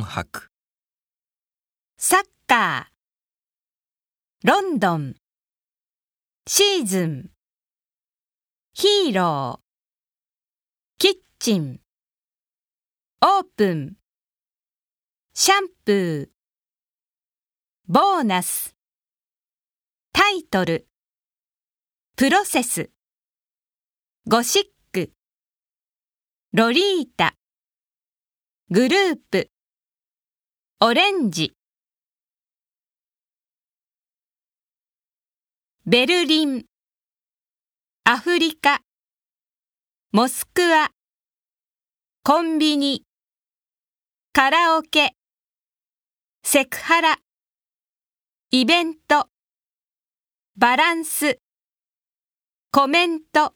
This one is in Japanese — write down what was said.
泊。サッカー、ロンドン、シーズン、ヒーロー、キッチン、オープン、シャンプー、ボーナス、タイトル、プロセス、ゴシック、ロリータ、グループ、オレンジ、ベルリン、アフリカ、モスクワ、コンビニ、カラオケ、セクハラ、イベント、バランス、コメント、